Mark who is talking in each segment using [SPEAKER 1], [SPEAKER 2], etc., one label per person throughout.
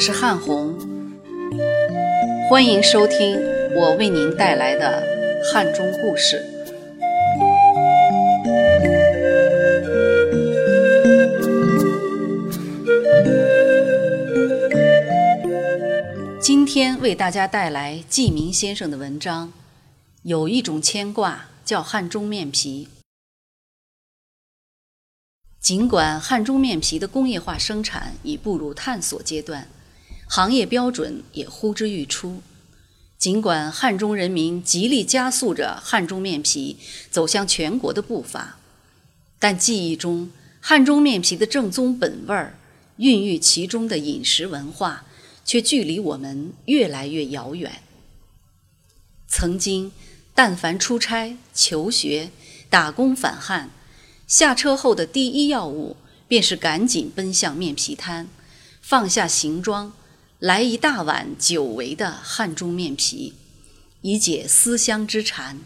[SPEAKER 1] 我是汉红，欢迎收听我为您带来的汉中故事。今天为大家带来季明先生的文章。有一种牵挂叫汉中面皮。尽管汉中面皮的工业化生产已步入探索阶段，行业标准也呼之欲出；尽管汉中人民极力加速着汉中面皮走向全国的步伐，但记忆中汉中面皮的正宗本味儿、孕育其中的饮食文化，却距离我们越来越遥远。曾经，但凡出差、求学、打工返汉。下车后的第一要务，便是赶紧奔向面皮摊，放下行装，来一大碗久违的汉中面皮，以解思乡之馋。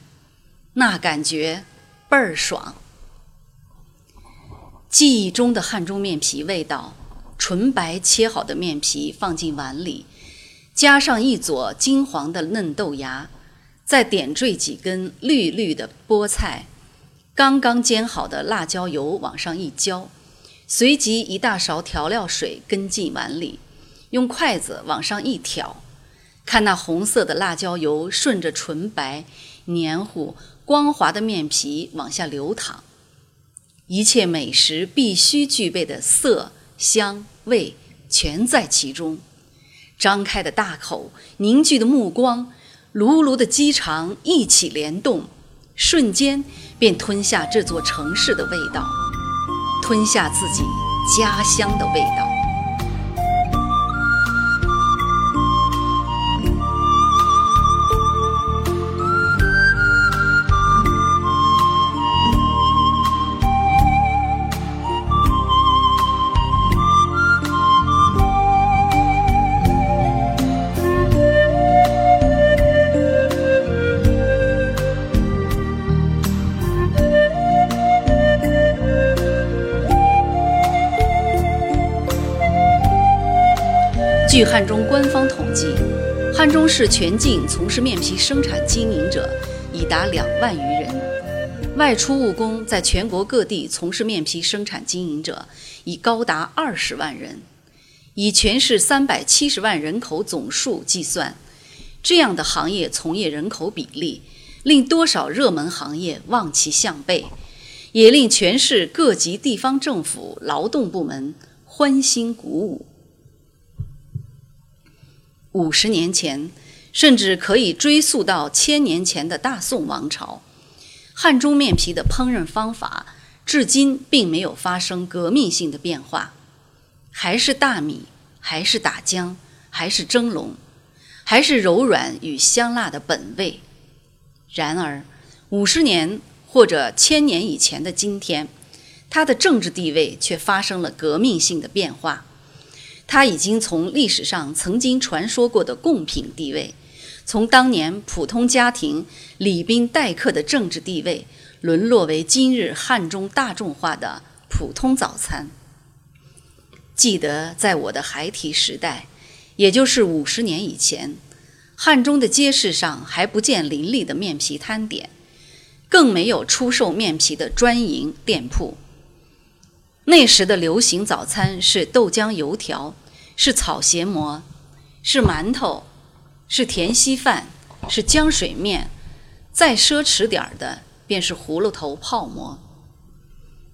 [SPEAKER 1] 那感觉倍儿爽。记忆中的汉中面皮味道，纯白切好的面皮放进碗里，加上一撮金黄的嫩豆芽，再点缀几根绿绿的菠菜。刚刚煎好的辣椒油往上一浇，随即一大勺调料水跟进碗里，用筷子往上一挑，看那红色的辣椒油顺着纯白、黏糊、光滑的面皮往下流淌，一切美食必须具备的色、香、味全在其中。张开的大口，凝聚的目光，炉炉的鸡肠一起联动。瞬间便吞下这座城市的味道，吞下自己家乡的味道。据汉中官方统计，汉中市全境从事面皮生产经营者已达两万余人，外出务工在全国各地从事面皮生产经营者已高达二十万人。以全市三百七十万人口总数计算，这样的行业从业人口比例，令多少热门行业望其项背，也令全市各级地方政府劳动部门欢欣鼓舞。五十年前，甚至可以追溯到千年前的大宋王朝，汉中面皮的烹饪方法至今并没有发生革命性的变化，还是大米，还是打浆，还是蒸笼，还是柔软与香辣的本味。然而，五十年或者千年以前的今天，它的政治地位却发生了革命性的变化。它已经从历史上曾经传说过的贡品地位，从当年普通家庭礼宾待客的政治地位，沦落为今日汉中大众化的普通早餐。记得在我的孩提时代，也就是五十年以前，汉中的街市上还不见林立的面皮摊点，更没有出售面皮的专营店铺。那时的流行早餐是豆浆油条，是草鞋馍，是馒头，是甜稀饭，是浆水面，再奢侈点儿的便是葫芦头泡馍。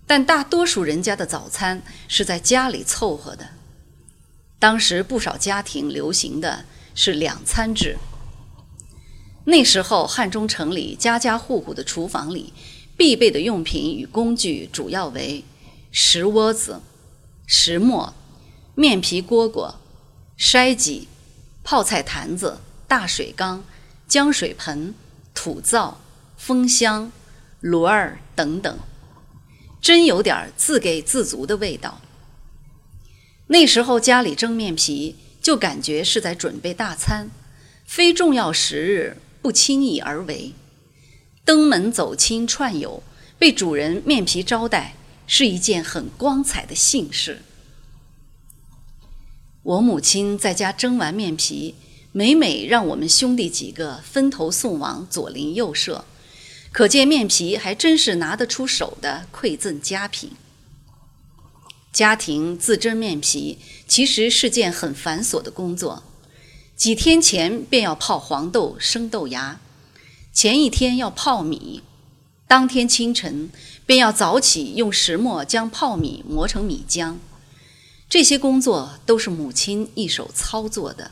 [SPEAKER 1] 但大多数人家的早餐是在家里凑合的。当时不少家庭流行的是两餐制。那时候汉中城里家家户户的厨房里，必备的用品与工具主要为。石窝子、石磨、面皮蝈蝈、筛 gi、泡菜坛子、大水缸、浆水盆、土灶、风箱、炉儿等等，真有点自给自足的味道。那时候家里蒸面皮，就感觉是在准备大餐，非重要时日不轻易而为。登门走亲串友，被主人面皮招待。是一件很光彩的幸事。我母亲在家蒸完面皮，每每让我们兄弟几个分头送往左邻右舍，可见面皮还真是拿得出手的馈赠佳品。家庭自蒸面皮其实是件很繁琐的工作，几天前便要泡黄豆、生豆芽，前一天要泡米，当天清晨便要早起用石磨将泡米磨成米浆。这些工作都是母亲一手操作的。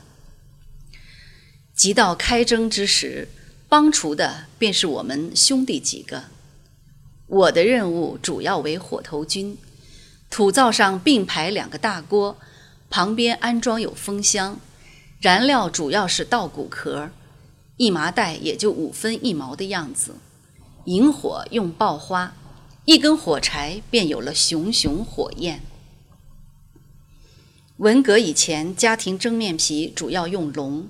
[SPEAKER 1] 即到开蒸之时，帮厨的便是我们兄弟几个。我的任务主要为火头军，土灶上并排两个大锅，旁边安装有风箱，燃料主要是稻谷壳，一麻袋也就五分一毛的样子。引火用爆花，一根火柴便有了熊熊火焰。文革以前，家庭蒸面皮主要用笼，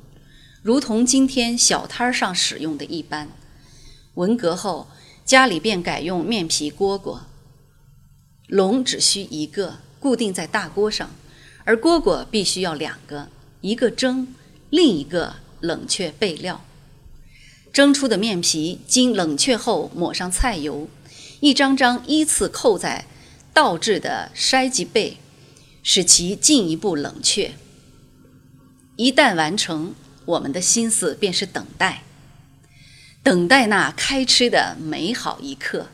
[SPEAKER 1] 如同今天小摊上使用的一般。文革后，家里便改用面皮蝈蝈，笼只需一个，固定在大锅上，而蝈蝈必须要两个，一个蒸，另一个冷却备料。蒸出的面皮经冷却后，抹上菜油，一张张依次扣在倒置的筛及背。使其进一步冷却。一旦完成，我们的心思便是等待，等待那开吃的美好一刻。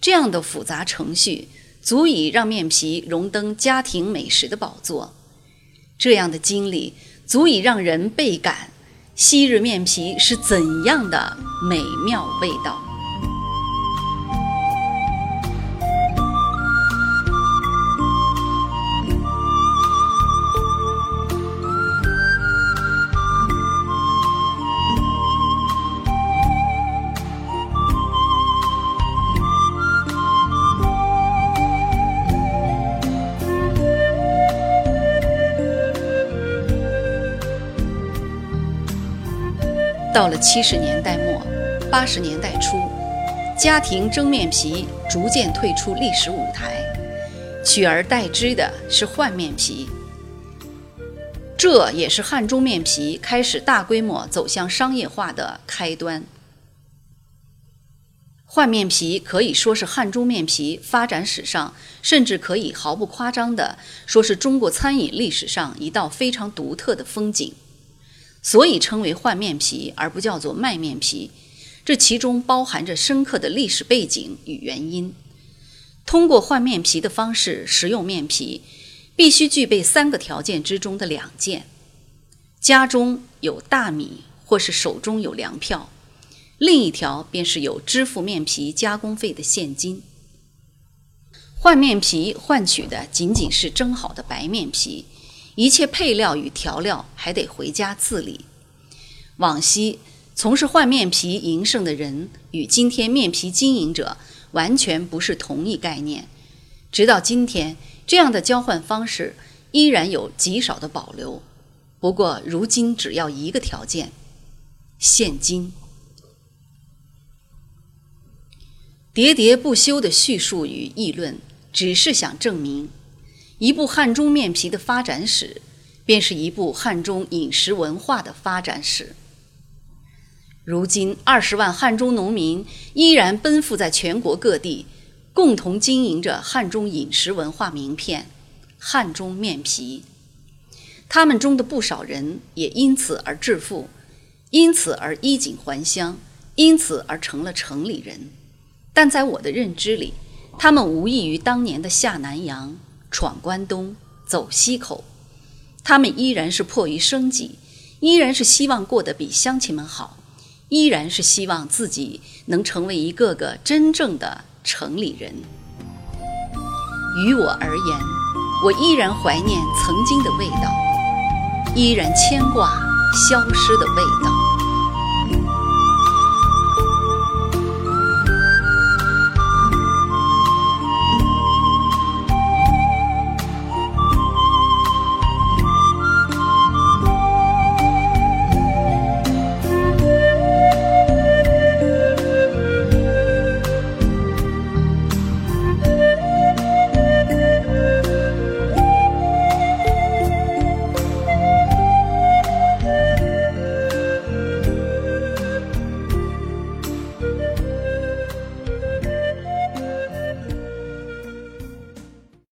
[SPEAKER 1] 这样的复杂程序，足以让面皮荣登家庭美食的宝座。这样的经历，足以让人倍感昔日面皮是怎样的美妙味道。到了七十年代末、八十年代初，家庭蒸面皮逐渐退出历史舞台，取而代之的是换面皮。这也是汉中面皮开始大规模走向商业化的开端。换面皮可以说是汉中面皮发展史上，甚至可以毫不夸张地说是中国餐饮历史上一道非常独特的风景。所以称为换面皮，而不叫做卖面皮，这其中包含着深刻的历史背景与原因。通过换面皮的方式食用面皮，必须具备三个条件之中的两件：家中有大米，或是手中有粮票；另一条便是有支付面皮加工费的现金。换面皮换取的仅仅是蒸好的白面皮。一切配料与调料还得回家自理。往昔从事换面皮营生的人与今天面皮经营者完全不是同一概念。直到今天，这样的交换方式依然有极少的保留。不过，如今只要一个条件：现金。喋喋不休的叙述与议论，只是想证明。一部汉中面皮的发展史，便是一部汉中饮食文化的发展史。如今，二十万汉中农民依然奔赴在全国各地，共同经营着汉中饮食文化名片——汉中面皮。他们中的不少人也因此而致富，因此而衣锦还乡，因此而成了城里人。但在我的认知里，他们无异于当年的下南洋。闯关东，走西口，他们依然是迫于生计，依然是希望过得比乡亲们好，依然是希望自己能成为一个个真正的城里人。于我而言，我依然怀念曾经的味道，依然牵挂消失的味道。